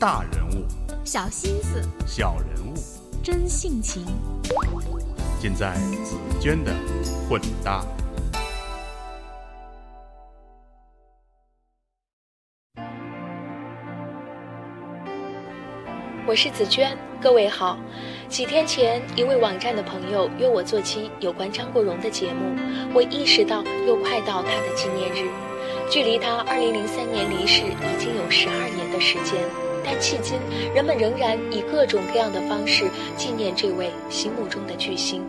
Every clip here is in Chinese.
大人物，小心思，小人物，真性情，尽在紫娟的混搭。我是紫娟，各位好。几天前，一位网站的朋友约我做期有关张国荣的节目，我意识到又快到他的纪念日，距离他2003年离世已经有十二年的时间，但迄今人们仍然以各种各样的方式纪念这位心目中的巨星。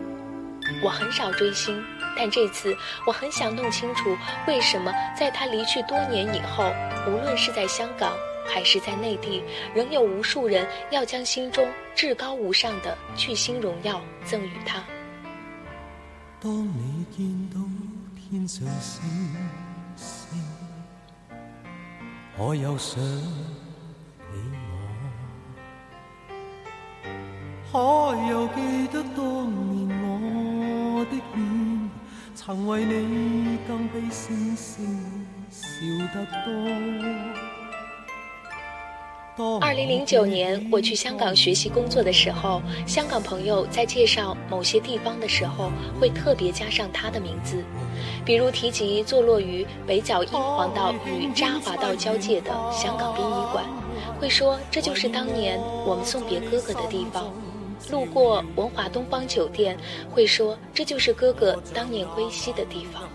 我很少追星，但这次我很想弄清楚，为什么在他离去多年以后，无论是在香港。还是在内地，仍有无数人要将心中至高无上的巨星荣耀赠予他。当你见到天上星星，我又想可又记得当年我的脸，曾为你更比星星笑得多。二零零九年，我去香港学习工作的时候，香港朋友在介绍某些地方的时候，会特别加上他的名字，比如提及坐落于北角英皇道与渣华道交界的香港殡仪馆，会说这就是当年我们送别哥哥的地方；路过文华东方酒店，会说这就是哥哥当年归西的地方。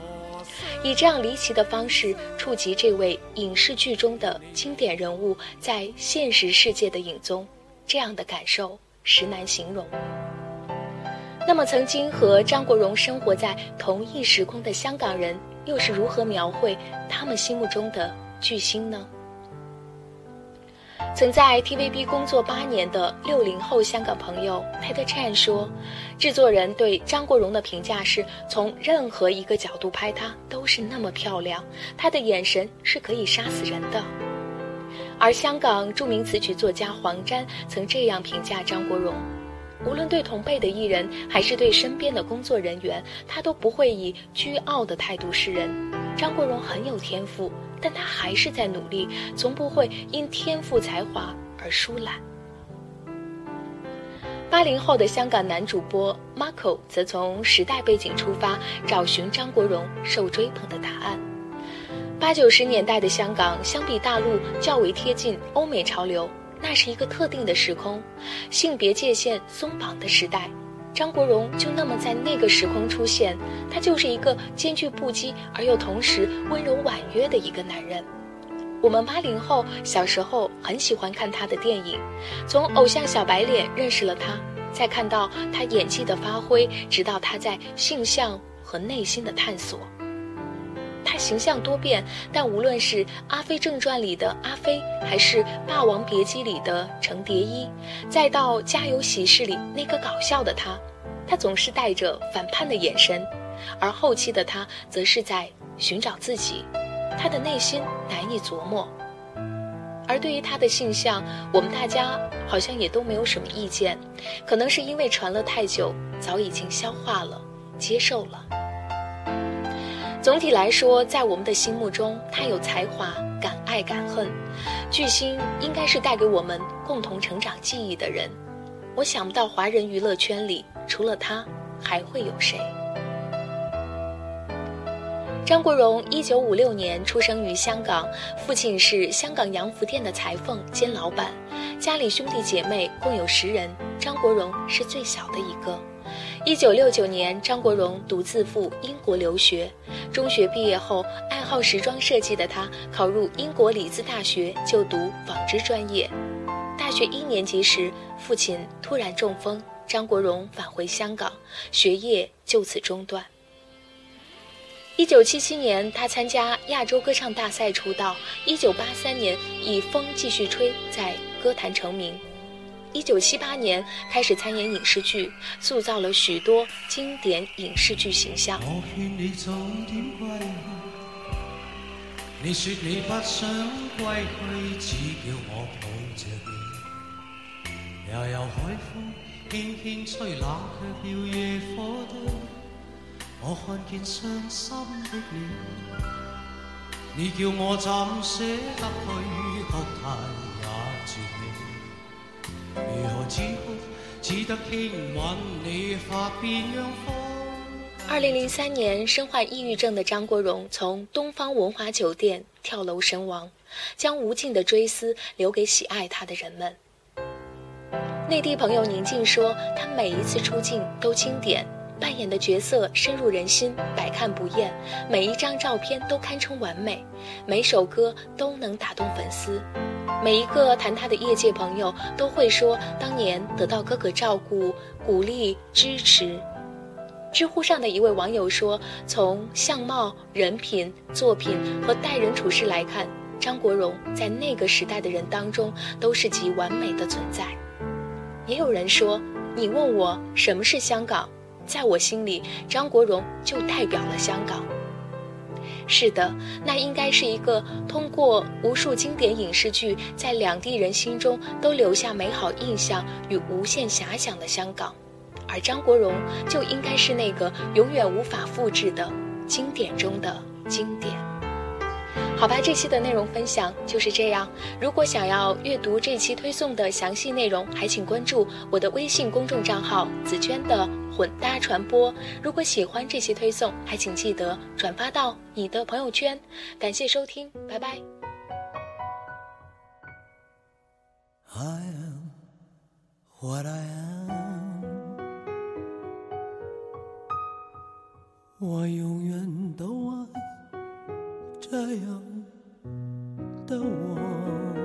以这样离奇的方式触及这位影视剧中的经典人物在现实世界的影踪，这样的感受实难形容。那么，曾经和张国荣生活在同一时空的香港人，又是如何描绘他们心目中的巨星呢？曾在 TVB 工作八年的六零后香港朋友 Peter Chan 说，制作人对张国荣的评价是从任何一个角度拍他都是那么漂亮，他的眼神是可以杀死人的。而香港著名词曲作家黄沾曾这样评价张国荣：无论对同辈的艺人，还是对身边的工作人员，他都不会以倨傲的态度示人。张国荣很有天赋。但他还是在努力，从不会因天赋才华而疏懒。八零后的香港男主播 Marco 则从时代背景出发，找寻张国荣受追捧的答案。八九十年代的香港，相比大陆较为贴近欧美潮流，那是一个特定的时空，性别界限松绑的时代。张国荣就那么在那个时空出现，他就是一个兼具不羁而又同时温柔婉约的一个男人。我们八零后小时候很喜欢看他的电影，从偶像小白脸认识了他，再看到他演技的发挥，直到他在性向和内心的探索。形象多变，但无论是《阿飞正传》里的阿飞，还是《霸王别姬》里的程蝶衣，再到《家有喜事》里那个搞笑的他，他总是带着反叛的眼神，而后期的他则是在寻找自己，他的内心难以琢磨。而对于他的性向，我们大家好像也都没有什么意见，可能是因为传了太久，早已经消化了，接受了。总体来说，在我们的心目中，他有才华，敢爱敢恨，巨星应该是带给我们共同成长记忆的人。我想不到华人娱乐圈里除了他，还会有谁。张国荣一九五六年出生于香港，父亲是香港洋服店的裁缝兼老板，家里兄弟姐妹共有十人，张国荣是最小的一个。一九六九年，张国荣独自赴英国留学。中学毕业后，爱好时装设计的他考入英国里兹大学就读纺织专业。大学一年级时，父亲突然中风，张国荣返回香港，学业就此中断。一九七七年，他参加亚洲歌唱大赛出道。一九八三年，以《风继续吹》在歌坛成名。一九七八年开始参演影视剧，塑造了许多经典影视剧形象。我劝你早点归你说你不想归去，只叫我抱着你。悠悠海风轻轻吹，冷却了夜火堆。我看见伤心的你，你叫我怎舍得去哭太也。绝美。如何止哭，只得轻吻你发边央方。二零零三年，身患抑郁症的张国荣从东方文华酒店跳楼身亡，将无尽的追思留给喜爱他的人们。内地朋友宁静说，他每一次出镜都经典。扮演的角色深入人心，百看不厌；每一张照片都堪称完美，每首歌都能打动粉丝。每一个谈他的业界朋友都会说，当年得到哥哥照顾、鼓励、支持。知乎上的一位网友说：“从相貌、人品、作品和待人处事来看，张国荣在那个时代的人当中都是极完美的存在。”也有人说：“你问我什么是香港？”在我心里，张国荣就代表了香港。是的，那应该是一个通过无数经典影视剧，在两地人心中都留下美好印象与无限遐想的香港，而张国荣就应该是那个永远无法复制的经典中的经典。好吧，这期的内容分享就是这样。如果想要阅读这期推送的详细内容，还请关注我的微信公众账号“紫娟的混搭传播”。如果喜欢这期推送，还请记得转发到你的朋友圈。感谢收听，拜拜。I am what I am，我永远都爱。这样的我。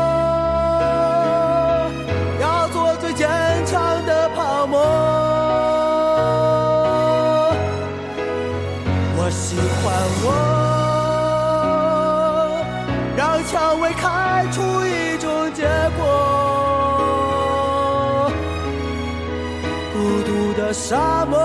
喜欢我，让蔷薇开出一种结果。孤独的沙漠